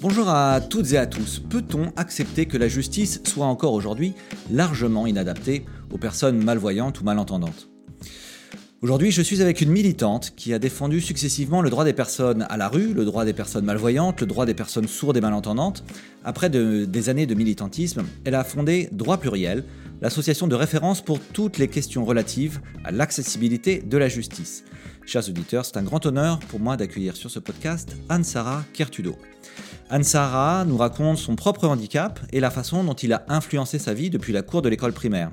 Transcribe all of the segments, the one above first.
Bonjour à toutes et à tous. Peut-on accepter que la justice soit encore aujourd'hui largement inadaptée aux personnes malvoyantes ou malentendantes? Aujourd'hui, je suis avec une militante qui a défendu successivement le droit des personnes à la rue, le droit des personnes malvoyantes, le droit des personnes sourdes et malentendantes. Après des années de militantisme, elle a fondé Droit Pluriel, l'association de référence pour toutes les questions relatives à l'accessibilité de la justice. Chers auditeurs, c'est un grand honneur pour moi d'accueillir sur ce podcast Anne-Sara Kertudo. Anne-Sara nous raconte son propre handicap et la façon dont il a influencé sa vie depuis la cour de l'école primaire.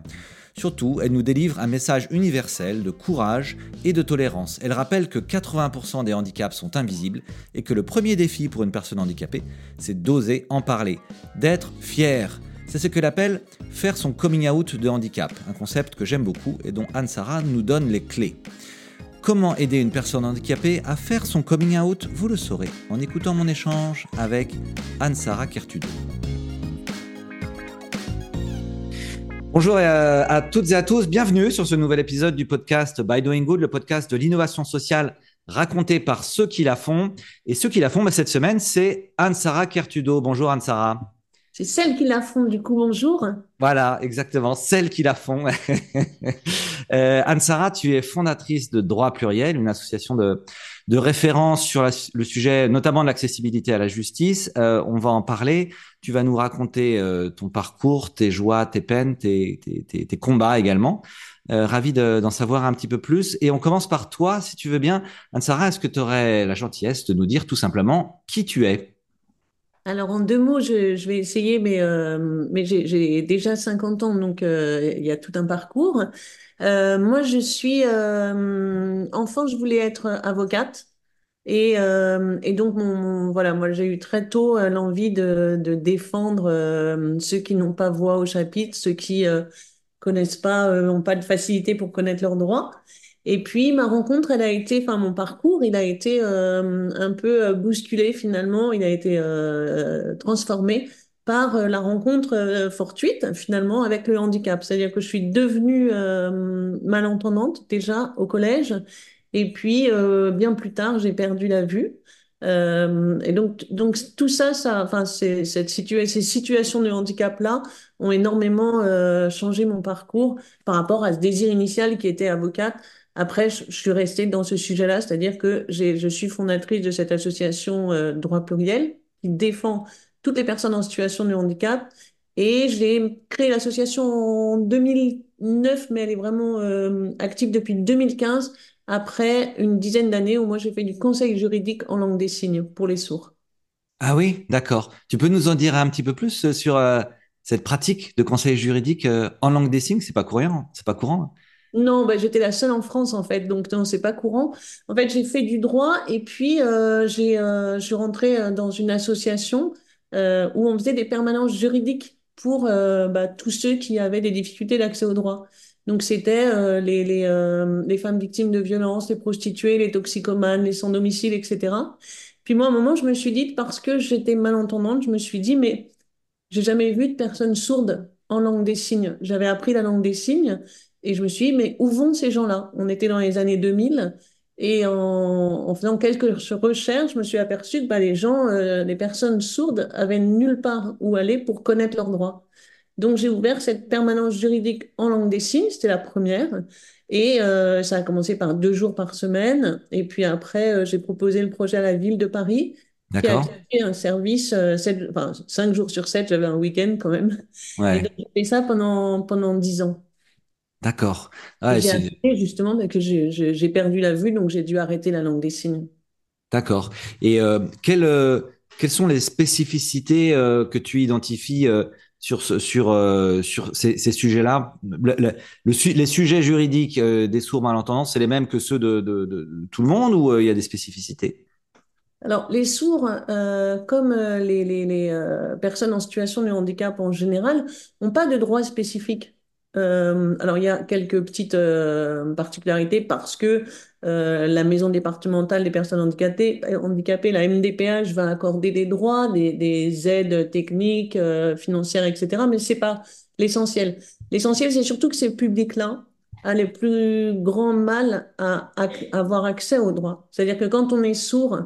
Surtout, elle nous délivre un message universel de courage et de tolérance. Elle rappelle que 80% des handicaps sont invisibles et que le premier défi pour une personne handicapée, c'est d'oser en parler, d'être fier. C'est ce qu'elle appelle faire son coming out de handicap, un concept que j'aime beaucoup et dont Anne-Sara nous donne les clés. Comment aider une personne handicapée à faire son coming out? Vous le saurez en écoutant mon échange avec Anne-Sara Kertudo. Bonjour euh, à toutes et à tous, bienvenue sur ce nouvel épisode du podcast By Doing Good, le podcast de l'innovation sociale raconté par ceux qui la font. Et ceux qui la font bah, cette semaine, c'est Anne-Sara Kertudo. Bonjour Anne-Sara. C'est celle qui la font, du coup, bonjour. Voilà, exactement, celle qui la font. euh, Anne-Sara, tu es fondatrice de Droit Pluriel, une association de, de référence sur le sujet, notamment de l'accessibilité à la justice. Euh, on va en parler. Tu vas nous raconter euh, ton parcours, tes joies, tes peines, tes, tes, tes, combats également. Euh, ravi d'en savoir un petit peu plus. Et on commence par toi, si tu veux bien. Anne-Sara, est-ce que tu aurais la gentillesse de nous dire tout simplement qui tu es? Alors, en deux mots, je, vais essayer, mais, euh, j'ai déjà 50 ans, donc euh, il y a tout un parcours. Euh, moi, je suis enfant, je voulais être avocate. Et, donc, voilà, moi, j'ai eu très tôt l'envie de, de défendre ceux qui n'ont pas voix au chapitre, ceux qui connaissent pas, n'ont pas de facilité pour connaître leurs droits. Et puis ma rencontre, elle a été, enfin mon parcours, il a été euh, un peu euh, bousculé finalement, il a été euh, transformé par la rencontre fortuite finalement avec le handicap. C'est-à-dire que je suis devenue malentendante déjà au collège, et puis bien plus tard j'ai perdu la vue. et donc, donc tout ça, ça, enfin, cette ces situations de handicap-là ont énormément changé mon parcours par rapport à ce désir initial qui était avocate après, je, suis restée dans ce sujet-là, c'est-à-dire que je suis fondatrice de cette association euh, Droit Pluriel qui défend toutes les personnes en situation de handicap. Et j'ai créé l'association en 2009, mais elle est vraiment euh, active depuis 2015, après une dizaine d'années où moi j'ai fait du conseil juridique en langue des signes pour les sourds. Ah oui, d'accord. Tu peux nous en dire un petit peu plus euh, sur cette pratique de conseil juridique en langue des signes? C'est pas courant, c'est pas courant. Non, bah, j'étais la seule en France en fait, donc non, c'est pas courant. En fait, j'ai fait du droit et puis euh, j'ai, euh, je suis rentrée euh, dans une association euh, où on faisait des permanences juridiques pour bah, tous ceux qui avaient des difficultés d'accès au droit. Donc c'était les, les, les femmes victimes de violences, les prostituées, les toxicomanes, les sans domicile, etc. Puis moi, à un moment, je me suis dit, parce que j'étais malentendante, je me suis dit, mais j'ai jamais vu de personne sourde en langue des signes. J'avais appris la langue des signes et je me suis dit, mais où vont ces gens-là? On était dans les années 2000 et en, en, faisant quelques recherches, je me suis aperçue que bah, les gens, euh, les personnes sourdes avaient nulle part où aller pour connaître leurs droits. Donc j'ai ouvert cette permanence juridique en langue des signes, c'était la première. Et euh, ça a commencé par deux jours par semaine. Et puis après, euh, j'ai proposé le projet à la ville de Paris, qui a fait un service enfin, cinq jours sur sept, j'avais un week-end quand même. Ouais. Et donc j'ai fait ça pendant, pendant dix ans. D'accord. Ah, j'ai arrêté justement que j'ai perdu la vue, donc j'ai dû arrêter la langue des signes. D'accord. Et euh, quelles, euh, quelles sont les spécificités euh, que tu identifies sur, ce, sur, sur ces, ces sujets-là? Le, le, Les sujets juridiques des sourds malentendants, c'est les mêmes que ceux de, de, de tout le monde ou il y a des spécificités? Alors, les sourds, euh, comme les, les, les personnes en situation de handicap en général, n'ont pas de droits spécifiques. Euh, alors, il y a quelques petites euh, particularités parce que euh, la maison départementale des personnes handicapées, handicapées, la MDPH, va accorder des droits, des, des aides techniques, financières, etc. Mais c'est pas l'essentiel. L'essentiel, c'est surtout que ces publics-là a les plus grands mal à, avoir accès au droit. C'est-à-dire que quand on est sourd,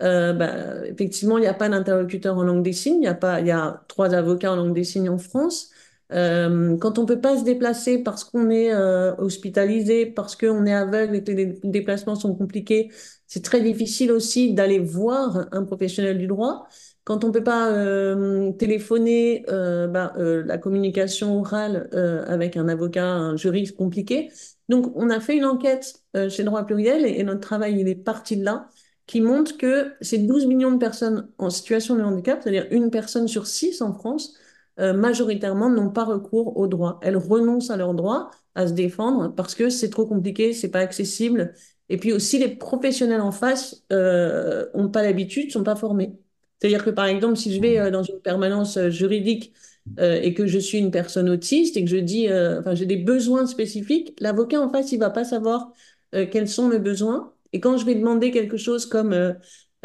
bah, effectivement, il n'y a pas d'interlocuteur en langue des signes. Il y a pas, il y a trois avocats en langue des signes en France. Euh, quand on peut pas se déplacer parce qu'on est euh, hospitalisé, parce qu'on est aveugle et que les déplacements sont compliqués, c'est très difficile aussi d'aller voir un professionnel du droit. Quand on peut pas euh, téléphoner, euh, bah, euh, la communication orale euh, avec un avocat, un juriste compliqué. Donc, on a fait une enquête chez Droit Pluriel et, et notre travail, il est parti de là, qui montre que ces 12 millions de personnes en situation de handicap, c'est-à-dire une personne sur six en France, euh, majoritairement n'ont pas recours aux droits. Elles renoncent à leurs droits, à se défendre, parce que c'est trop compliqué, c'est pas accessible. Et puis aussi, les professionnels en face euh, ont pas l'habitude, sont pas formés. C'est-à-dire que par exemple, si je vais euh, dans une permanence euh, juridique et que je suis une personne autiste et que je dis, enfin, j'ai des besoins spécifiques, l'avocat en face, il va pas savoir quels sont mes besoins. Et quand je vais demander quelque chose comme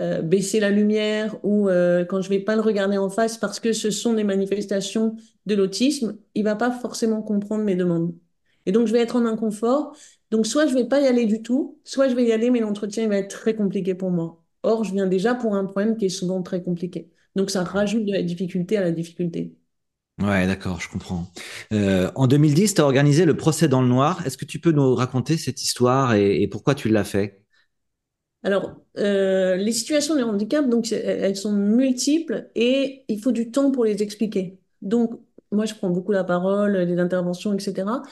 euh, baisser la lumière ou euh, quand je vais pas le regarder en face parce que ce sont des manifestations de l'autisme, il va pas forcément comprendre mes demandes. Et donc, je vais être en inconfort. Donc, soit je vais pas y aller du tout, soit je vais y aller, mais l'entretien va être très compliqué pour moi. Or, je viens déjà pour un problème qui est souvent très compliqué. Donc, ça rajoute de la difficulté à la difficulté. Ouais, d'accord, je comprends. Euh, en 2010, tu as organisé le procès dans le noir. Est-ce que tu peux nous raconter cette histoire et pourquoi tu l'as fait? Alors, euh, les situations de handicap, donc, elles sont multiples et il faut du temps pour les expliquer. Donc, moi, je prends beaucoup la parole, des interventions, etc.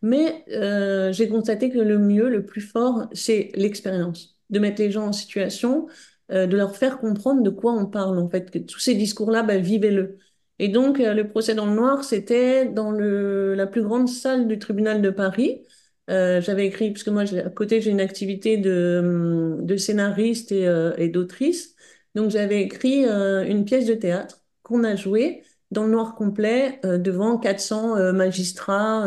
Mais euh, j'ai constaté que le mieux, le plus fort, c'est l'expérience, de mettre les gens en situation, euh, de leur faire comprendre de quoi on parle, en fait, que tous ces discours-là, ben, vivez-le. Et donc, le procès dans le noir, c'était dans la plus grande salle du tribunal de Paris. Euh, j'avais écrit, parce que moi, à côté, j'ai une activité de, hum, scénariste et, euh, et d'autrice. Donc, j'avais écrit euh, une pièce de théâtre qu'on a jouée dans le noir complet devant 400 euh, magistrats,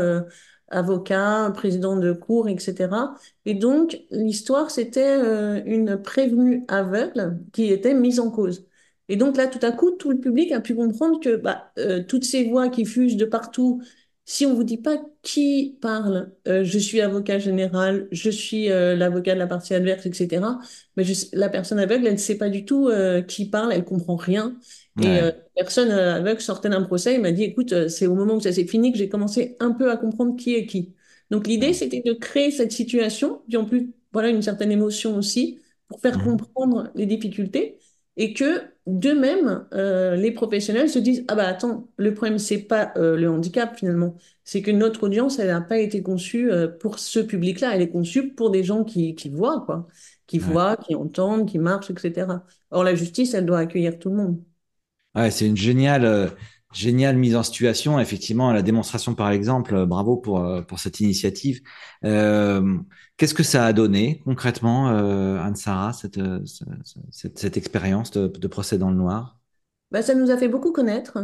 avocats, présidents de cour, etc. Et donc, l'histoire, c'était une prévenue aveugle qui était mise en cause. Et donc là, tout à coup, tout le public a pu comprendre que bah, toutes ces voix qui fusent de partout, si on vous dit pas qui parle, euh, je suis avocat général, je suis euh, l'avocat de la partie adverse, etc. Mais je- la personne aveugle, elle ne sait pas du tout euh, qui parle, elle comprend rien. Et euh, la personne euh, aveugle sortait d'un procès, il m'a dit, écoute, euh, c'est au moment où ça s'est fini que j'ai commencé un peu à comprendre qui est qui. Donc l'idée, c'était de créer cette situation, puis en plus, voilà, une certaine émotion aussi, pour faire Mhm. comprendre les difficultés et que d'eux-mêmes, euh, les professionnels se disent, ah bah attends, le problème, c'est pas euh, le handicap finalement, c'est que notre audience, elle n'a pas été conçue euh, pour ce public-là, elle est conçue pour des gens qui, qui voient, quoi, qui Ouais. voient, qui entendent, qui marchent, etc. Or, la justice, elle doit accueillir tout le monde. Ouais, c'est une géniale, géniale mise en situation. Effectivement, la démonstration par exemple. euh, Bravo pour, euh, pour cette initiative. Euh, qu'est-ce que ça a donné concrètement, Anne-Sara, cette, ce- ce- cette, expérience de, procès dans le noir? Bah, ça nous a fait beaucoup connaître.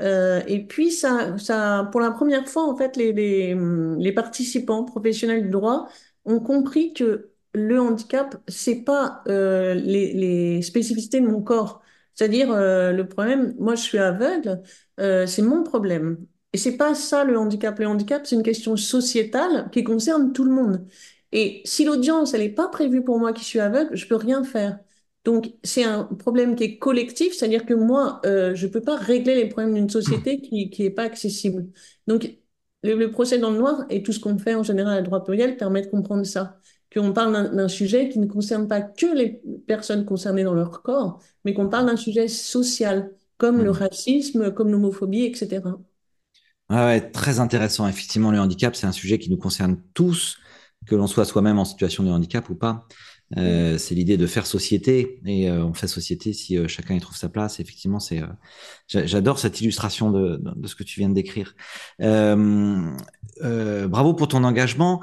Et puis, ça, ça, pour la première fois, en fait, les, les, hum, participants professionnels du droit ont compris que le handicap, c'est pas les, les spécificités de mon corps. C'est-à-dire, euh, le problème, moi, je suis aveugle, euh, c'est mon problème. Et c'est pas ça le handicap. Le handicap, c'est une question sociétale qui concerne tout le monde. Et si l'audience, elle n'est pas prévue pour moi qui suis aveugle, je peux rien faire. Donc, c'est un problème qui est collectif, c'est-à-dire que moi, euh, je ne peux pas régler les problèmes d'une société qui qui est pas accessible. Donc, le, le procès dans le noir et tout ce qu'on fait en général à droit pluriel permet de comprendre ça, qu'on parle d'un sujet qui ne concerne pas que les personnes concernées dans leur corps, mais qu'on parle d'un sujet social, comme le Mhm. racisme, comme l'homophobie, etc. Ouais, ouais, très intéressant. Effectivement, le handicap, c'est un sujet qui nous concerne tous, que l'on soit soi-même en situation de handicap ou pas. Euh, c'est l'idée de faire société et euh, on fait société si euh, chacun y trouve sa place. Effectivement, c'est j'a- j'adore cette illustration de, de, de ce que tu viens de décrire. Bravo pour ton engagement.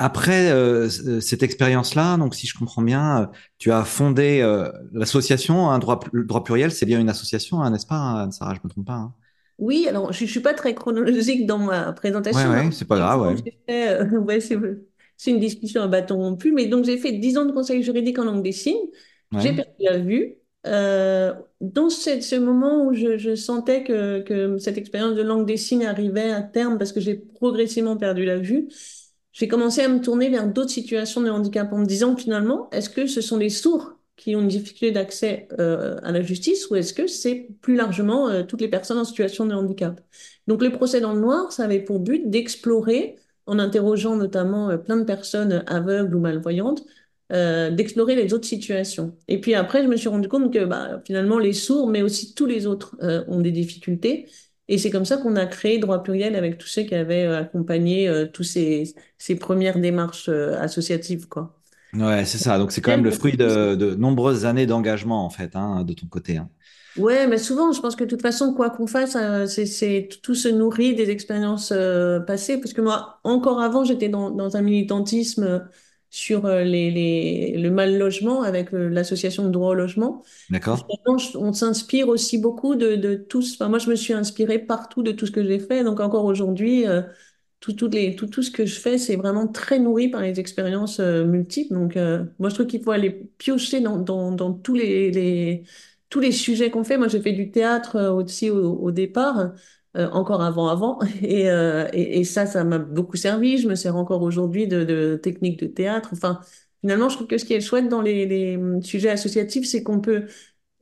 Euh, euh, après euh, c- cette expérience-là, donc si je comprends bien, euh, tu as fondé euh, l'association un droit, le droit pluriel. C'est bien une association, hein, n'est-ce pas, Anne-Sara? Je me trompe pas. hein? Oui, alors je ne suis pas très chronologique dans ma Ouais, présentation. mais ouais, c'est pas grave, ouais. euh, ouais, c'est une discussion à bâton rompu, mais donc j'ai fait 10 ans de conseil juridique en langue des signes. J'ai Ouais. perdu la vue. euh, dans ce, ce moment où je, je sentais que, que cette expérience de langue des signes arrivait à terme parce que j'ai progressivement perdu la vue, j'ai commencé à me tourner vers d'autres situations de handicap en me disant finalement, est-ce que ce sont les sourds qui ont une difficulté d'accès euh, à la justice ou est-ce que c'est plus largement euh, toutes les personnes en situation de handicap? Donc le procès dans le noir, ça avait pour but d'explorer, en interrogeant notamment euh, plein de personnes aveugles ou malvoyantes, d'explorer les autres situations. Et puis après, je me suis rendu compte que bah, finalement, les sourds, mais aussi tous les autres, ont des difficultés. Et c'est comme ça qu'on a créé Droit Pluriel avec tous ceux qui avaient euh, accompagné euh, tous ces, ces premières démarches euh, associatives, quoi. Ouais, c'est ça. Donc c'est quand même le fruit de, de nombreuses années d'engagement, en fait, hein, de ton côté. hein. Ouais, mais souvent, je pense que de toute façon, quoi qu'on fasse, euh, c'est, tout se nourrit des expériences passées. Parce que moi, encore avant, j'étais dans, dans un militantisme sur euh, les, les, le mal logement avec euh, l'association de droit au logement. D'accord? on s'inspire aussi beaucoup de, de tous. Enfin, moi, je me suis inspirée partout de tout ce que j'ai fait. Donc, encore aujourd'hui, euh, tout, les, tout, tout ce que je fais, c'est vraiment très nourri par les expériences euh, multiples. Donc, euh, moi, je trouve qu'il faut aller piocher dans, dans, dans tous les, les, tous les sujets qu'on fait. Moi, j'ai fait du théâtre aussi au, au départ, euh, encore avant, avant. Et, euh, et, et ça, ça m'a beaucoup servi. Je me sers encore aujourd'hui de, de techniques de théâtre. Enfin, finalement, je trouve que ce qui est chouette dans les, les hum, sujets associatifs, c'est qu'on peut,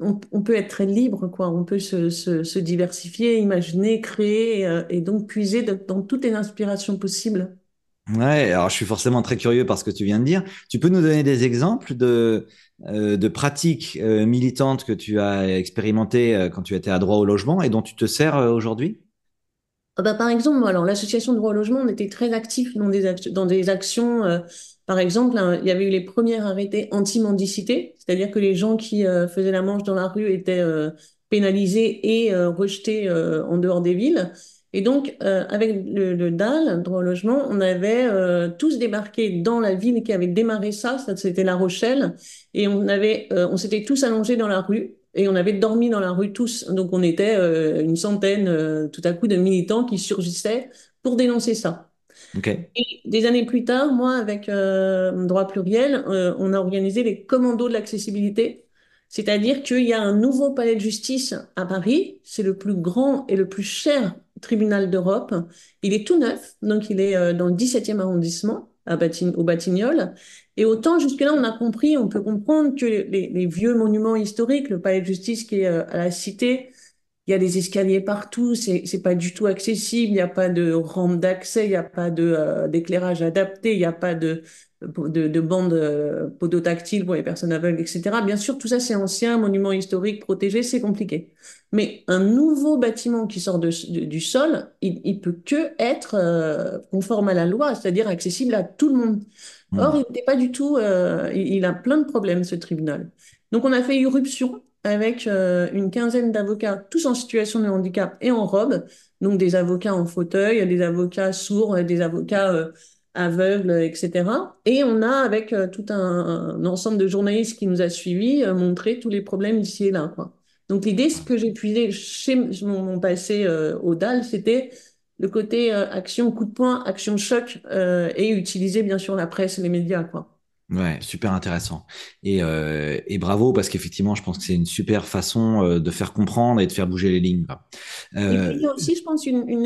on, peut être très libre, quoi. On peut se, se, se diversifier, imaginer, créer, euh, et donc puiser dans toutes les inspirations possibles. Ouais, alors je suis forcément très curieux par ce que tu viens de dire. Tu peux nous donner des exemples de, euh, de pratiques euh, militantes que tu as expérimentées euh, quand tu étais à droit au logement et dont tu te sers aujourd'hui? Ah bah, par exemple, alors l'association droit au logement, on était très actifs dans des, dans des actions. par exemple, hein, il y avait eu les premiers arrêtés anti-mendicité, c'est-à-dire que les gens qui faisaient la manche dans la rue étaient pénalisés et rejetés en dehors des villes. Et donc, euh, avec le, le DAL, droit au logement, on avait euh, tous débarqué dans la ville qui avait démarré ça, ça c'était La Rochelle, et on avait, euh, on s'était tous allongés dans la rue. Et on avait dormi dans la rue tous. Donc on était une centaine tout à coup de militants qui surgissaient pour dénoncer ça. Et des années plus tard, moi, avec Droit Pluriel, on a organisé les commandos de l'accessibilité. C'est-à-dire qu'il y a un nouveau palais de justice à Paris. C'est le plus grand et le plus cher tribunal d'Europe. Il est tout neuf, donc il est euh, dans le 17e arrondissement, à au Batignolles. Et autant jusque-là, on a compris, on peut comprendre que les, les vieux monuments historiques, le palais de justice qui est euh, à la Cité, il y a des escaliers partout, c'est c'est pas du tout accessible, il n'y a pas de rampe d'accès, il n'y a pas de euh, d'éclairage adapté, il n'y a pas de de, de bande euh, podotactile pour les personnes aveugles, etc. Bien sûr, tout ça c'est ancien, monument historique, protégé, c'est compliqué. Mais un nouveau bâtiment qui sort de, de- du sol, il, il peut que être euh, conforme à la loi, c'est-à-dire accessible à tout le monde. Or, Hmm. il n'était pas du tout, euh, il, il a plein de problèmes, ce tribunal. Donc, on a fait irruption avec euh, une quinzaine d'avocats, tous en situation de handicap et en robe, donc des avocats en fauteuil, des avocats sourds, des avocats euh, aveugles, etc. Et on a, avec euh, tout un, un ensemble de journalistes qui nous a suivis, euh, montré tous les problèmes ici et là, quoi. Donc l'idée, ce que j'ai puisé chez mon, mon passé euh, au DAL, c'était le côté euh, action coup de poing, action choc, euh, et utiliser bien sûr la presse les médias, quoi. Ouais, super intéressant. Et, euh, et bravo parce qu'effectivement, je pense que c'est une super façon euh, de faire comprendre et de faire bouger les lignes. quoi. Et puis Euh, il y a aussi, je pense, une, une,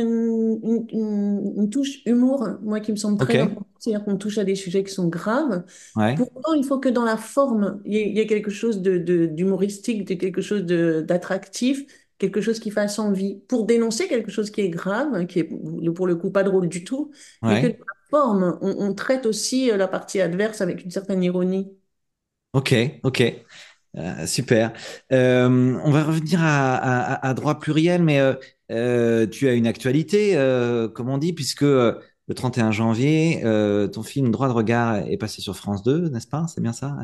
une, touche humour, moi, qui me semble très importante. C'est-à-dire qu'on touche à des sujets qui sont graves. ouais, Pourtant, il faut que dans la forme, il y ait, il y ait quelque chose de, de- d'humoristique, de quelque chose d'attractif, quelque chose qui fasse envie. Pour dénoncer quelque chose qui est grave, qui est pour le coup pas drôle du tout, mais que forme, on, on traite aussi euh, la partie adverse avec une certaine ironie. ok, ok. Euh, super. Euh, on va revenir à, à- à droit pluriel, mais euh, tu as une actualité, comme on dit, puisque le 31 janvier, ton film Droit de regard est passé sur France 2, n'est-ce pas? C'est bien ça?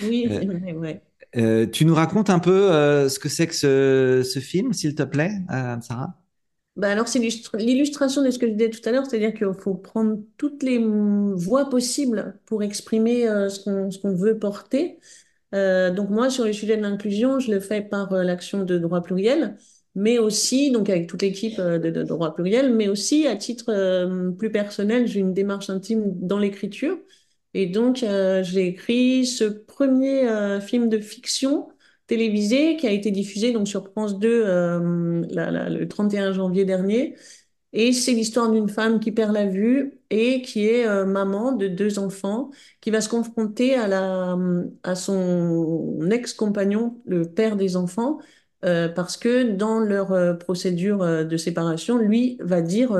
Oui, Euh, c'est vrai, ouais. euh, tu nous racontes un peu euh, ce que c'est que ce, ce film, s'il te plaît, euh, Sarah? Bah alors, c'est l'illustration de ce que je disais tout à l'heure, c'est-à-dire qu'il faut prendre toutes les voies possibles pour exprimer euh, ce qu'on veut porter. Euh, donc moi, sur le sujet de l'inclusion, je le fais par euh, l'action de droit pluriel, mais aussi, donc avec toute l'équipe euh, de, droit pluriel, mais aussi à titre plus personnel, j'ai une démarche intime dans l'écriture. Et donc, j'ai écrit ce premier film de fiction télévisé qui a été diffusé donc sur France 2 euh, le 31 janvier dernier. Et c'est l'histoire d'une femme qui perd la vue et qui est euh, maman de deux enfants, qui va se confronter à la, à son ex-compagnon, le père des enfants, euh, parce que dans leur procédure de séparation, lui va dire,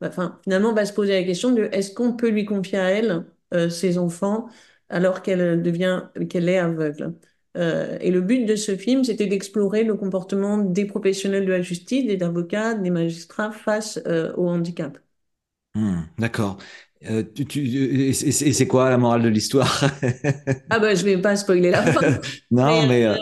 bah, enfin, finalement, va se poser la question de est-ce qu'on peut lui confier à elle ses enfants alors qu'elle devient, qu'elle est aveugle. Euh, et le but de ce film, c'était d'explorer le comportement des professionnels de la justice, des avocats, des magistrats face euh, au handicap. Hmm, d'accord. Euh, tu- tu- et c'est quoi la morale de l'histoire? Ah bah je vais pas spoiler la fin. Non, Mais mais euh,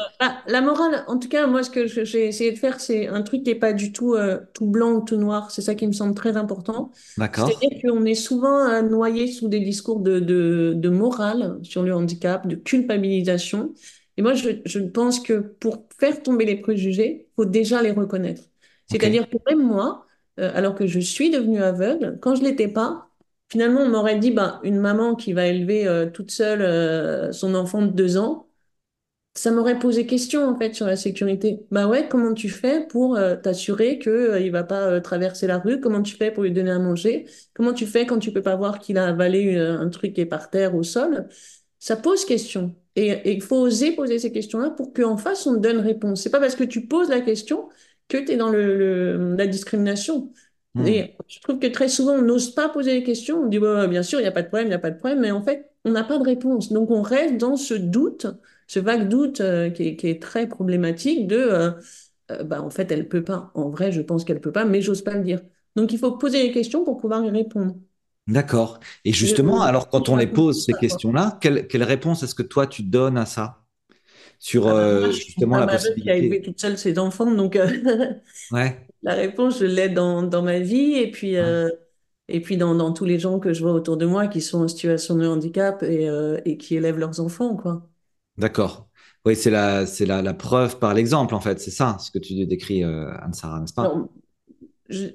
la morale, en tout cas, moi ce que j'ai essayé de faire, c'est un truc qui est pas du tout euh, tout blanc ou tout noir. C'est ça qui me semble très important. d'accord. C'est-à-dire qu'on est souvent noyé sous des discours de, de, de morale sur le handicap, de culpabilisation. Et moi, je, je pense que pour faire tomber les préjugés, faut déjà les reconnaître. C'est-à-dire que même moi, euh, alors que je suis devenue aveugle, quand je l'étais pas, finalement, on m'aurait dit, bah, une maman qui va élever euh, toute seule euh, son enfant de deux ans, ça m'aurait posé question en fait sur la sécurité. Bah ouais, comment tu fais pour euh, t'assurer que euh, il va pas euh, traverser la rue? Comment tu fais pour lui donner à manger? Comment tu fais quand tu peux pas voir qu'il a avalé un truc qui est par terre au sol? Ça pose question. Et il faut oser poser ces questions-là pour qu'en face on te donne réponse. C'est pas parce que tu poses la question que tu es dans le, le- la discrimination. Hmm, Et je trouve que très souvent on n'ose pas poser les questions. On dit bien sûr, il n'y a pas de problème, il n'y a pas de problème, mais en fait on n'a pas de réponse. Donc on reste dans ce doute ce vague doute euh, qui est, qui est très problématique de, euh, euh, bah, en fait, elle peut pas. En vrai, je pense qu'elle peut pas, mais j'ose pas le dire. Donc, il faut poser les questions pour pouvoir y répondre. D'accord. Et Je, justement, alors quand on les pose ces questions-là, quelle, quelle réponse est-ce que toi tu donnes à ça? Sur Ah bah, moi, euh, je suis une justement la aveugle qui a élevé possibilité. toute seule ses enfants, donc euh, Ouais, la réponse, je l'ai dans, dans ma vie et puis, ouais. euh, et puis dans, dans tous les gens que je vois autour de moi qui sont en situation de handicap et, euh, et qui élèvent leurs enfants, quoi. D'accord. Oui, c'est la, c'est la, la preuve par l'exemple, en fait. C'est ça, ce que tu décris, Anne-Sara, n'est-ce pas?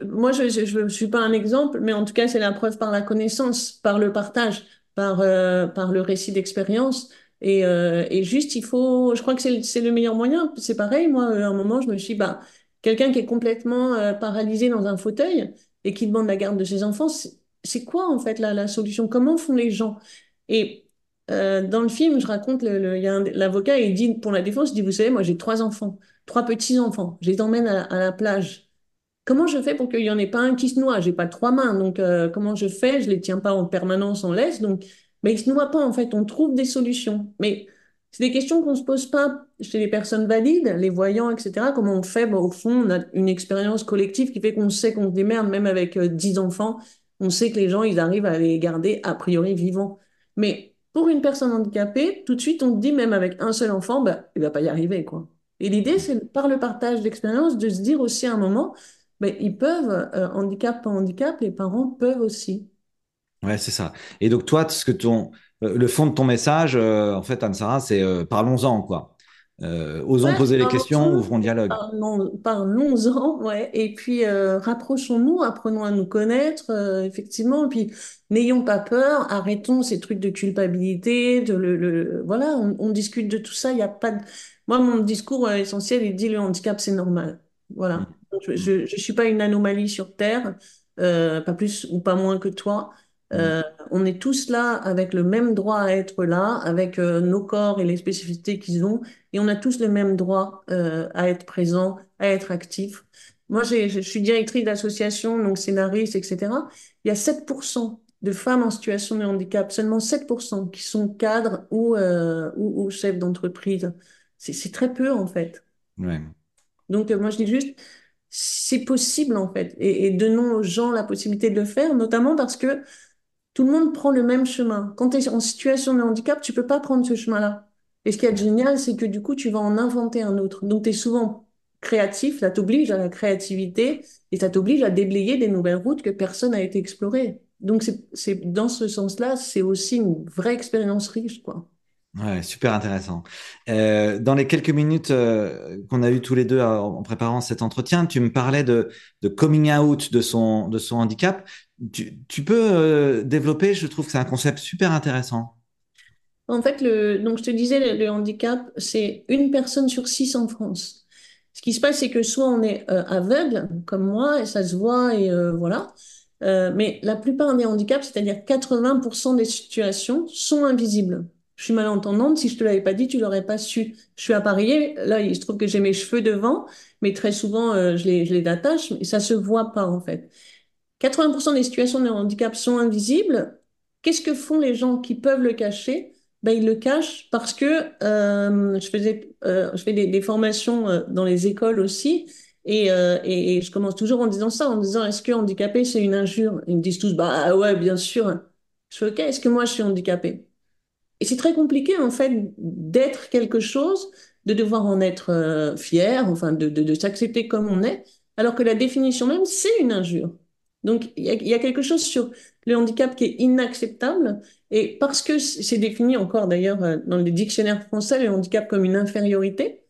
Moi, je ne suis pas un exemple, mais en tout cas, c'est la preuve par la connaissance, par le partage, par, euh, le récit d'expérience. Et, euh, et juste, il faut, je crois que c'est, le- meilleur moyen. C'est pareil, moi, à un moment, je me suis dit, bah, quelqu'un qui est complètement euh, paralysé dans un fauteuil et qui demande la garde de ses enfants, c'est quoi, en fait, la, solution? Comment font les gens? Et euh, dans le film, je raconte, il y a l'avocat, il dit, pour la défense, il dit, vous savez, moi, j'ai trois enfants, trois petits-enfants. Je les emmène à la plage. Comment je fais pour qu'il n'y en ait pas un qui se noie? J'ai pas trois mains, donc euh, comment je fais? Je les tiens pas en permanence en laisse, donc mais ils se noient pas en fait. On trouve des solutions, mais c'est des questions qu'on se pose pas chez les personnes valides, les voyants, etc. Comment on fait? Bon, au fond, on a une expérience collective qui fait qu'on sait qu'on démerde, même avec euh, 10 enfants, on sait que les gens ils arrivent à les garder a priori vivants. Mais pour une personne handicapée, tout de suite on te dit même avec un seul enfant, bah il va pas y arriver quoi. Et l'idée, c'est par le partage d'expérience de se dire aussi à un moment mais ils peuvent, euh, handicap, pas handicap, les parents peuvent aussi. Ouais, c'est ça. Et donc, toi, ce que ton, euh, le fond de ton message, euh, en fait, Anne-Sara, c'est parlons-en, quoi. Osons Ouais, poser les questions, ouvrons le dialogue. parlons, parlons-en, ouais. Et puis, rapprochons-nous, apprenons à nous connaître, effectivement. Et puis, n'ayons pas peur, arrêtons ces trucs de culpabilité, de le, le- voilà, on, on discute de tout ça. Il y a pas de... Moi, mon discours essentiel, il dit le handicap, c'est normal. Mm, Voilà. Donc, Je, je suis pas une anomalie sur Terre, euh, pas plus ou pas moins que toi. mm. Euh, on est tous là avec le même droit à être là, avec euh, nos corps et les spécificités qu'ils ont. Et on a tous le même droit à être présent, à être actif. Moi, je suis directrice d'association, donc scénariste, etc. Il y a 7% de femmes en situation de handicap, seulement 7% qui sont cadres ou, ou, ou chefs d'entreprise. C'est, très peu, en fait. Ouais. Donc, moi, je dis juste, c'est possible, en fait. Et, et donnons aux gens la possibilité de le faire, notamment parce que tout le monde prend le même chemin. Quand tu es en situation de handicap, tu peux pas prendre ce chemin-là. Et ce qui est génial, c'est que du coup, tu vas en inventer un autre. Donc, tu es souvent créatif, ça t'oblige à la créativité et ça t'oblige à déblayer des nouvelles routes que personne n'a été explorées. Donc, c'est, dans ce sens-là, c'est aussi une vraie expérience riche, quoi. Ouais, super intéressant. Euh, dans les quelques minutes euh, qu'on a eues tous les deux euh, en préparant cet entretien, tu me parlais de, coming out de son, de son handicap. Tu, peux développer, je trouve que c'est un concept super intéressant. En fait, donc je te disais, le, le handicap, c'est une personne sur six en France. Ce qui se passe, c'est que soit on est aveugle, comme moi, et ça se voit, et voilà. Mais la plupart des handicaps, c'est-à-dire 80% des situations, sont invisibles. Je suis malentendante, si je te l'avais pas dit, tu l'aurais pas su. Je suis appareillée, là, il se trouve que j'ai mes cheveux devant, mais très souvent, euh, je les, je les détache, et ça se voit pas, en fait. 80% des situations de handicap sont invisibles. Qu'est-ce que font les gens qui peuvent le cacher? Ben, ils le cachent parce que euh, je faisais, euh, je fais des, formations dans les écoles aussi. Et, et, et je commence toujours en disant ça, en disant est-ce que handicapé c'est une injure? Ils me disent tous bah ouais bien sûr. Je fais ok, est-ce que moi je suis handicapé? Et c'est très compliqué, en fait, d'être quelque chose, de devoir en être euh, fier, enfin, de, de, de s'accepter comme on est, alors que la définition même, c'est une injure. Donc, il y y a quelque chose sur le handicap qui est inacceptable. Et parce que c'est défini encore, d'ailleurs, euh, dans les dictionnaires français, le handicap comme une infériorité,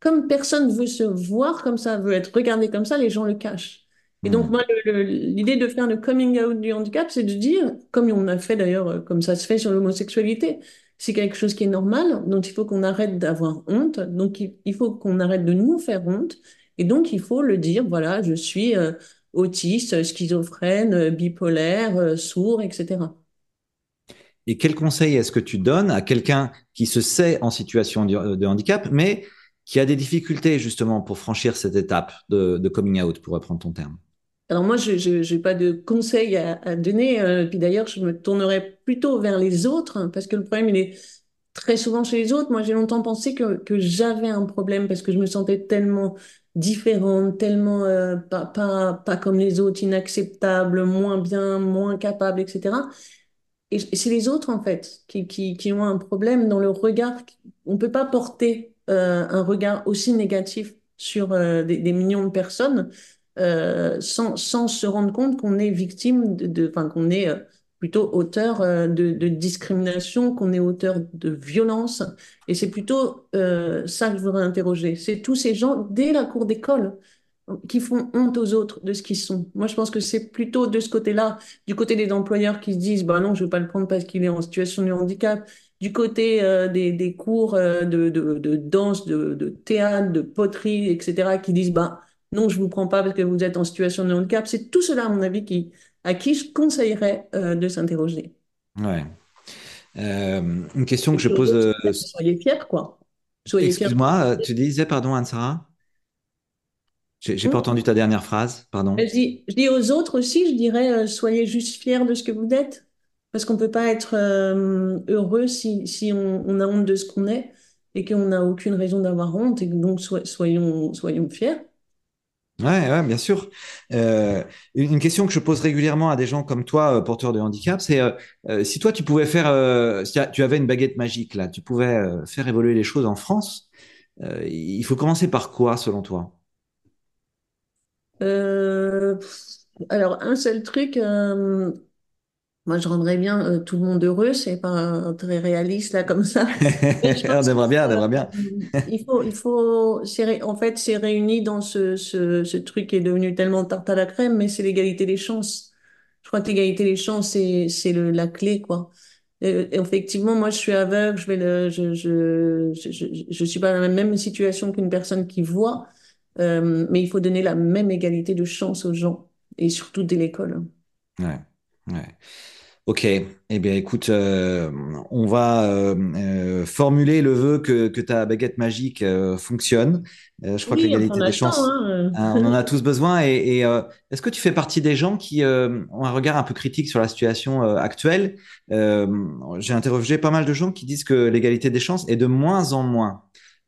comme personne veut se voir comme ça, veut être regardé comme ça, les gens le cachent. Et donc, Hmm. moi, l'idée de faire le coming out du handicap, c'est de dire, comme on a fait d'ailleurs, euh, comme ça se fait sur l'homosexualité, c'est quelque chose qui est normal, donc il faut qu'on arrête d'avoir honte, donc il, faut qu'on arrête de nous faire honte, et donc il faut le dire, voilà, je suis euh, autiste, schizophrène, euh, bipolaire, euh, sourd, etc. Et quel conseil est-ce que tu donnes à quelqu'un qui se sait en situation de handicap, mais qui a des difficultés justement pour franchir cette étape de coming out, pour reprendre ton terme? Alors moi, je n'ai pas de conseils à, donner, euh, puis d'ailleurs, je me tournerais plutôt vers les autres, hein, parce que le problème, il est très souvent chez les autres. Moi, j'ai longtemps pensé que, j'avais un problème parce que je me sentais tellement différente, tellement euh, pas, comme les autres, inacceptable, moins bien, moins capable, etc. Et, c'est les autres, en fait, qui, ont un problème dans le regard. On ne peut pas porter euh, un regard aussi négatif sur des millions de personnes euh, sans, sans se rendre compte qu'on est victime de, enfin, qu'on est euh, plutôt auteur euh, de, discrimination, qu'on est auteur de violence. Et c'est plutôt ça que je voudrais interroger. C'est tous ces gens, dès la cour d'école, qui font honte aux autres de ce qu'ils sont. Moi, je pense que c'est plutôt de ce côté-là, du côté des employeurs qui se disent, bah non, je vais pas le prendre parce qu'il est en situation de handicap. Du côté des, des cours de, de, de danse, de, de théâtre, de poterie, etc., qui disent, bah non, je vous prends pas parce que vous êtes en situation de handicap. C'est tout cela, à mon avis, qui, à qui je conseillerais euh, de s'interroger. Ouais. Euh, une question que je pose. euh, soyez fiers, quoi. Excuse-moi, tu disais, pardon, Anne-Sara? J'ai pas entendu ta dernière phrase, pardon. Je dis, je dis aux autres aussi, je dirais, soyez juste fiers de ce que vous êtes, parce qu'on peut pas être heureux si, si on, on a honte de ce qu'on est et qu'on n'a aucune raison d'avoir honte, et donc so- soyons, soyons fiers. Ouais, ouais, bien sûr. Euh, une question que je pose régulièrement à des gens comme toi, euh, porteurs de handicap, c'est euh, si toi tu pouvais faire, si tu avais une baguette magique là, tu pouvais faire évoluer les choses en France, il faut commencer par quoi selon toi? Alors, un seul truc, moi je rendrais bien euh, tout le monde heureux, c'est pas très réaliste là comme ça. On aimerait bien, on aimerait bien. il faut, il faut, en fait, c'est réuni dans ce, ce, ce truc qui est devenu tellement tarte à la crème, mais c'est l'égalité des chances. Je crois que l'égalité des chances, c'est, la clé, quoi. Et effectivement, moi, je suis aveugle, je vais le, je, je, je, je, je suis pas dans la même situation qu'une personne qui voit, euh, mais il faut donner la même égalité de chances aux gens, et surtout dès l'école. Ouais, ouais. Ok, eh bien écoute, euh, on va euh, euh, formuler le vœu que, que ta baguette magique euh, fonctionne. Je crois que Oui, l'égalité des chances, hein. hein, on en a tous besoin. Et, et, est-ce que tu fais partie des gens qui ont un regard un peu critique sur la situation actuelle? J'ai interrogé pas mal de gens qui disent que l'égalité des chances est de moins en moins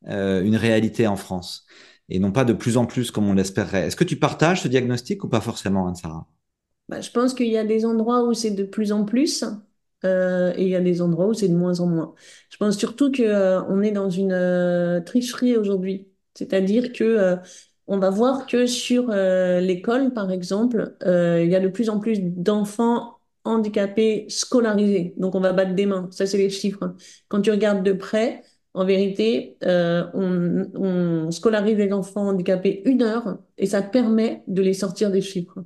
une réalité en France et non pas de plus en plus comme on l'espérait. Est-ce que tu partages ce diagnostic ou pas forcément, Anne-Sara? Bah, je pense qu'il y a des endroits où c'est de plus en plus euh, et il y a des endroits où c'est de moins en moins. Je pense surtout que euh, est dans une euh, tricherie aujourd'hui. C'est-à-dire que euh, on va voir que sur euh, l'école, par exemple, il y a de plus en plus d'enfants handicapés scolarisés. Donc on va battre des mains. Ça, c'est les chiffres. hein. Quand tu regardes de près, en vérité, euh, on, on scolarise les enfants handicapés une heure et ça permet de les sortir des chiffres.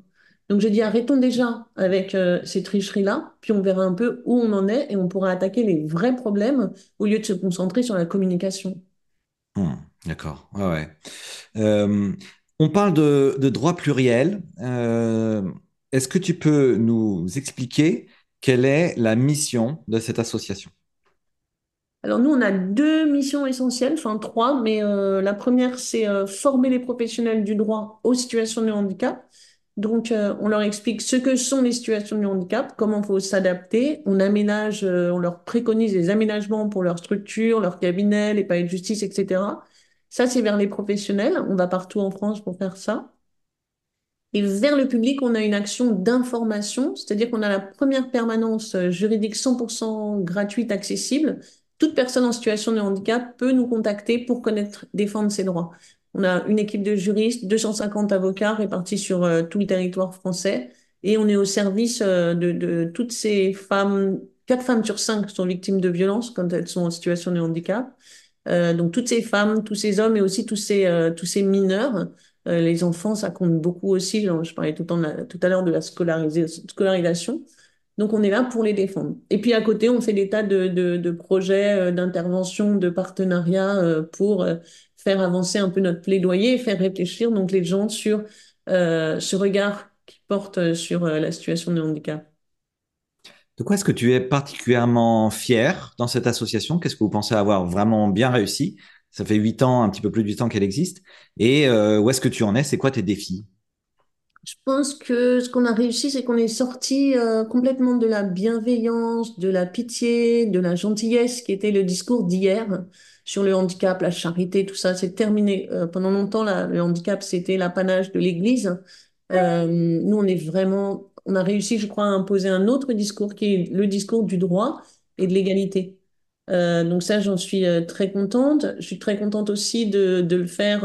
Donc j'ai dit arrêtons déjà avec euh, ces tricheries-là, puis on verra un peu où on en est et on pourra attaquer les vrais problèmes au lieu de se concentrer sur la communication. Hmm, d'accord, ouais, ouais. Euh, on parle de, de droit pluriel. Euh, est-ce que tu peux nous expliquer quelle est la mission de cette association? Alors nous, on a deux missions essentielles, enfin trois, mais euh, la première, c'est euh, former les professionnels du droit aux situations de handicap. Donc, euh, on leur explique ce que sont les situations de handicap, comment il faut s'adapter. On aménage, euh, on leur préconise des aménagements pour leur structure, leur cabinet, les palais de justice, etc. Ça, c'est vers les professionnels. On va partout en France pour faire ça. Et vers le public, on a une action d'information, c'est-à-dire qu'on a la première permanence euh, juridique 100% gratuite, accessible. Toute personne en situation de handicap peut nous contacter pour connaître, défendre ses droits. On a une équipe de juristes, 250 avocats répartis sur euh, tout le territoire français, et on est au service euh, de, toutes ces femmes. Quatre femmes sur cinq sont victimes de violences quand elles sont en situation de handicap. Euh, donc toutes ces femmes, tous ces hommes et aussi tous ces, tous ces mineurs. Les enfants, ça compte beaucoup aussi. Je parlais tout, à l'heure de la scolarisation. Donc on est là pour les défendre. Et puis à côté, on fait des tas de, de, projets, euh, d'intervention, de partenariats pour faire avancer un peu notre plaidoyer et faire réfléchir donc les gens sur euh, ce regard qu'ils portent sur euh, la situation de handicap. De quoi est-ce que tu es particulièrement fier dans cette association? Qu'est-ce que vous pensez avoir vraiment bien réussi? Ça fait huit ans, un petit peu plus de huit ans qu'elle existe. Et euh, où est-ce que tu en es? C'est quoi tes défis? Je pense que ce qu'on a réussi, c'est qu'on est sorti euh, complètement de la bienveillance, de la pitié, de la gentillesse qui était le discours d'hier sur le handicap, la charité, tout ça. C'est terminé. Euh, pendant longtemps, là, le handicap, c'était l'apanage de l'Église. Euh, nous, on est vraiment, on a réussi, je crois, à imposer un autre discours qui est le discours du droit et de l'égalité. Euh, donc ça, j'en suis très contente. Je suis très contente aussi de, de le faire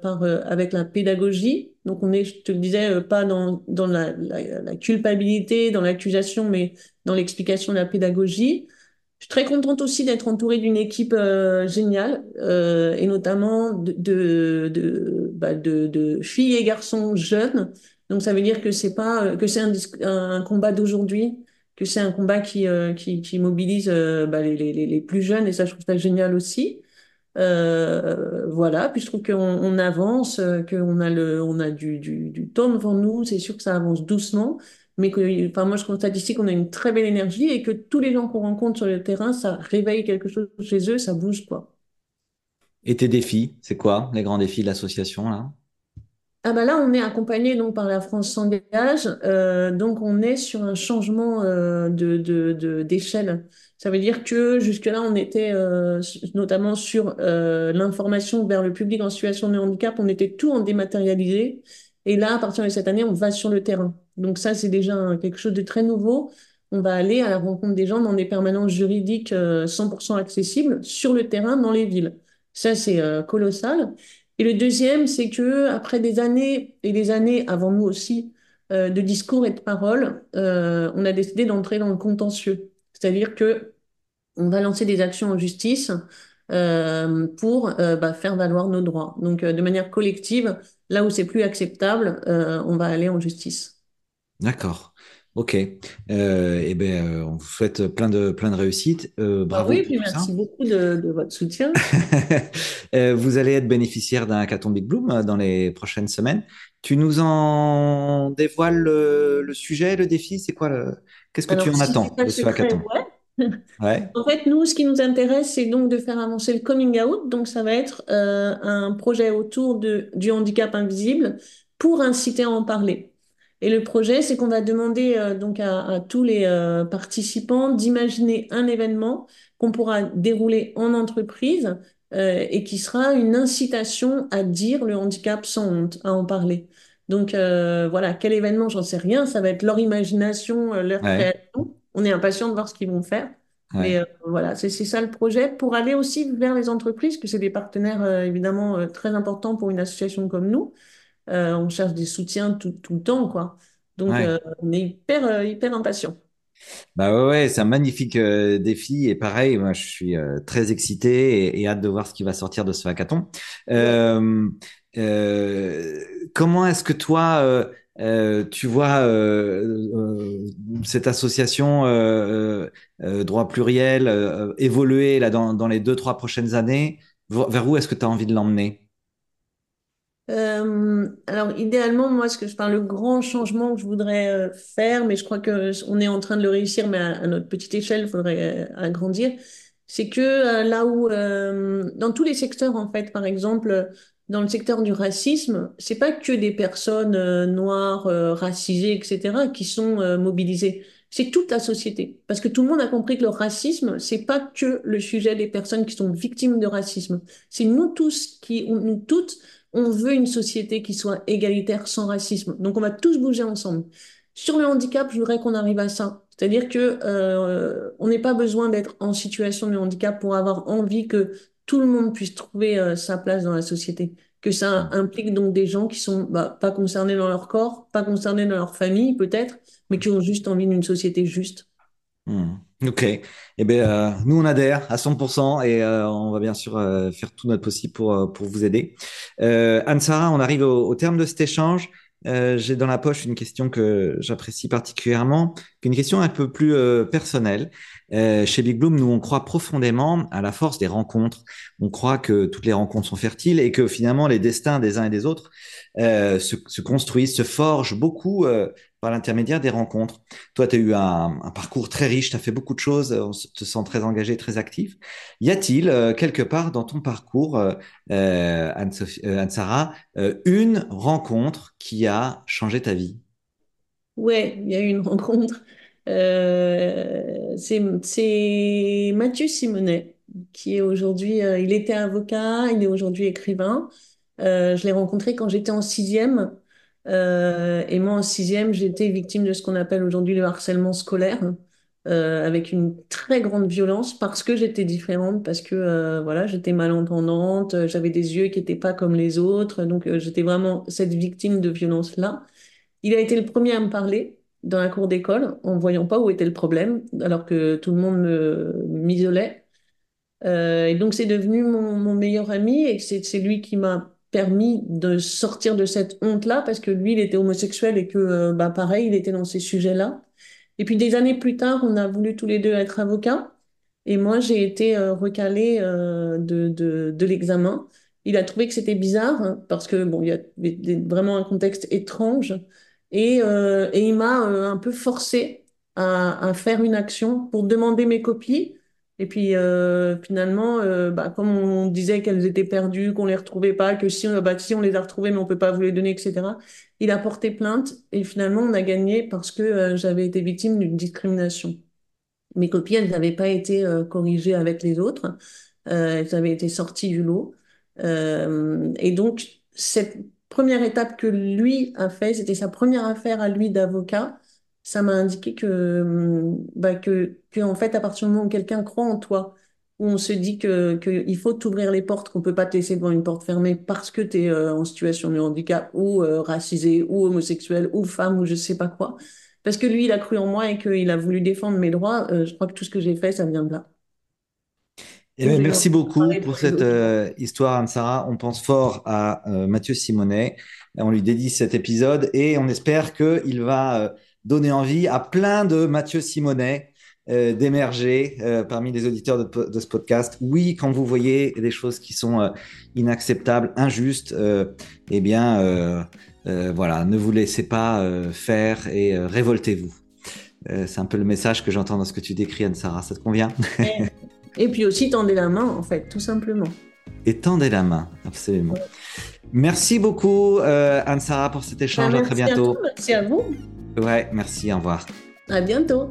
par, avec la pédagogie. Donc on est, je te le disais, pas dans, dans la, la, la culpabilité, dans l'accusation, mais dans l'explication de la pédagogie. Je suis très contente aussi d'être entourée d'une équipe euh, géniale, euh, et notamment de, de, bah, de, de filles et garçons jeunes. Donc ça veut dire que c'est pas euh, que c'est un, combat d'aujourd'hui, que c'est un combat qui, euh, qui, qui mobilise euh, bah, les, les, les plus jeunes, et ça je trouve ça génial aussi. Voilà, puis je trouve qu'on on avance, qu'on a le, on a du, du, du temps devant nous. C'est sûr que ça avance doucement, mais que, enfin, moi, je constate ici qu'on a une très belle énergie et que tous les gens qu'on rencontre sur le terrain, ça réveille quelque chose chez eux, ça bouge, quoi. Et tes défis? C'est quoi les grands défis de l'association là? Ah bah là, on est accompagné donc par la France s'engage, euh, donc on est sur un changement euh, de, d'échelle. Ça veut dire que jusque-là, on était euh, notamment sur euh, l'information vers le public en situation de handicap, on était tout en dématérialisé. Et là, à partir de cette année, on va sur le terrain. Donc ça, c'est déjà quelque chose de très nouveau. On va aller à la rencontre des gens dans des permanences juridiques euh, 100% accessibles sur le terrain dans les villes. Ça, c'est euh, colossal. Et le deuxième, c'est que après des années et des années avant nous aussi euh, de discours et de paroles, euh, on a décidé d'entrer dans le contentieux. C'est-à-dire que on va lancer des actions en justice euh, pour euh, bah, faire valoir nos droits. Donc, euh, de manière collective, là où c'est plus acceptable, euh, on va aller en justice. D'accord. Ok. Euh, eh ben, euh, on vous souhaite plein de, plein de réussites. Euh, bravo oui, puis tout ça. merci beaucoup de, de votre soutien. Vous allez être bénéficiaire d'un hackathon Big Bloom dans les prochaines semaines. Tu nous en dévoiles le, le sujet, le défi? C'est quoi le... Qu'est-ce que tu en si attends de ce secret, hackathon? ouais. Ouais. En fait, nous, ce qui nous intéresse, c'est donc de faire avancer le coming out. Donc, ça va être euh, un projet autour de, du handicap invisible pour inciter à en parler. Et le projet, c'est qu'on va demander euh, donc à, à tous les euh, participants d'imaginer un événement qu'on pourra dérouler en entreprise et qui sera une incitation à dire le handicap sans honte, à en parler. Donc voilà, quel événement, j'en sais rien. Ça va être leur imagination, leur Ouais. création. On est impatient de voir ce qu'ils vont faire. Mais euh, voilà, c'est ça le projet pour aller aussi vers les entreprises, que c'est des partenaires euh, évidemment euh, très importants pour une association comme nous. On cherche des soutiens tout, tout le temps, quoi. Donc Ouais. on est hyper, hyper impatient. Bah ouais, ouais, c'est un magnifique euh, défi et pareil, moi je suis euh, très excité et, et hâte de voir ce qui va sortir de ce hackathon. Euh, comment est-ce que toi, euh, tu vois cette association droit pluriel évoluer là dans, les deux trois prochaines années vers où est-ce que tu as envie de l'emmener? Euh, alors, idéalement, moi, ce que parle, le grand changement que je voudrais euh, faire, mais je crois que on est en train de le réussir, mais à, notre petite échelle, il faudrait euh, agrandir. C'est que euh, là où, dans tous les secteurs, en fait, par exemple, dans le secteur du racisme, c'est pas que des personnes noires, racisées, etc., qui sont mobilisées. C'est toute la société. Parce que tout le monde a compris que le racisme, c'est pas que le sujet des personnes qui sont victimes de racisme. C'est nous tous qui, nous toutes, on veut une société qui soit égalitaire sans racisme. Donc on va tous bouger ensemble. Sur le handicap, je voudrais qu'on arrive à ça. C'est-à-dire que euh, on n'est pas besoin d'être en situation de handicap pour avoir envie que tout le monde puisse trouver euh, sa place dans la société. Que ça implique donc des gens qui sont bah, pas concernés dans leur corps, pas concernés dans leur famille peut-être, mais qui ont juste envie d'une société juste. Hmm. Ok. Eh bien, euh, nous, on adhère à 100% et euh, on va bien sûr euh, faire tout notre possible pour, pour vous aider. Anne-Sara, on arrive au, terme de cet échange. J'ai dans la poche une question que j'apprécie particulièrement, une question un peu plus personnelle. chez Big Bloom, nous, on croit profondément à la force des rencontres. On croit que toutes les rencontres sont fertiles et que finalement, les destins des uns et des autres se, se, construisent, se forgent beaucoup par l'intermédiaire des rencontres. Toi, tu as eu un, parcours très riche, tu as fait beaucoup de choses, on te sent très engagé, très actif. Y a-t-il euh, quelque part dans ton parcours, euh, euh Anne-Sara, euh, une rencontre qui a changé ta vie? Ouais, il y a eu une rencontre. c'est Mathieu Simonet, qui est aujourd'hui, il était avocat, il est aujourd'hui écrivain. je l'ai rencontré quand j'étais en sixième. Euh, et moi, en sixième, j'étais victime de ce qu'on appelle aujourd'hui le harcèlement scolaire, euh, avec une très grande violence parce que j'étais différente, parce que euh, voilà, j'étais malentendante, j'avais des yeux qui n'étaient pas comme les autres, donc j'étais vraiment cette victime de violence-là. Il a été le premier à me parler dans la cour d'école, en voyant pas où était le problème, alors que tout le monde m'isolait. Et donc c'est devenu mon meilleur ami et c'est lui qui m'a permis de sortir de cette honte-là parce que lui, il était homosexuel et que, euh, bah, pareil, il était dans ces sujets-là. Et puis des années plus tard, on a voulu tous les deux être avocats. Et moi, j'ai été euh, recalée euh, de, de, l'examen. Il a trouvé que c'était bizarre hein, parce que bon, il y a vraiment un contexte étrange. Et, et il m'a un peu forcé à faire une action pour demander mes copies et puis euh, finalement, euh, bah, comme on disait qu'elles étaient perdues, qu'on les retrouvait pas, que si on, bah, si on les a retrouvées mais on peut pas vous les donner, etc. Il a porté plainte et finalement on a gagné parce que euh, j'avais été victime d'une discrimination. Mes copies, elles n'avaient pas été euh, corrigées avec les autres, elles avaient été sorties du lot. et donc cette première étape que lui a fait, c'était sa première affaire à lui d'avocat ça m'a indiqué que, hum, bah, que, que, en fait, à partir du moment où quelqu'un croit en toi, où on se dit que, que il faut t'ouvrir les portes, qu'on peut pas te laisser devant une porte fermée parce que tu es euh, en situation de handicap ou euh, racisé ou homosexuel ou femme ou je sais pas quoi. Parce que lui, il a cru en moi et qu'il a voulu défendre mes droits. Euh, je crois que tout ce que j'ai fait, ça vient de là. Eh bien, merci beaucoup pour cette histoire, Anne-Sara. On pense fort à Mathieu Simonet. On lui dédie cet épisode et on espère qu'il va donner envie à plein de Mathieu Simonet euh, d'émerger euh, parmi les auditeurs de, ce podcast. Oui, quand vous voyez des choses qui sont euh, inacceptables, injustes, eh bien, voilà, ne vous laissez pas faire et révoltez-vous. c'est un peu le message que j'entends dans ce que tu décris, Anne-Sara. Ça te convient? Et, puis aussi, tendez la main, en fait, tout simplement. Et tendez la main, absolument. Merci beaucoup, Anne-Sara, pour cet échange. à très bientôt. merci à vous. Ouais, merci, au revoir. À bientôt.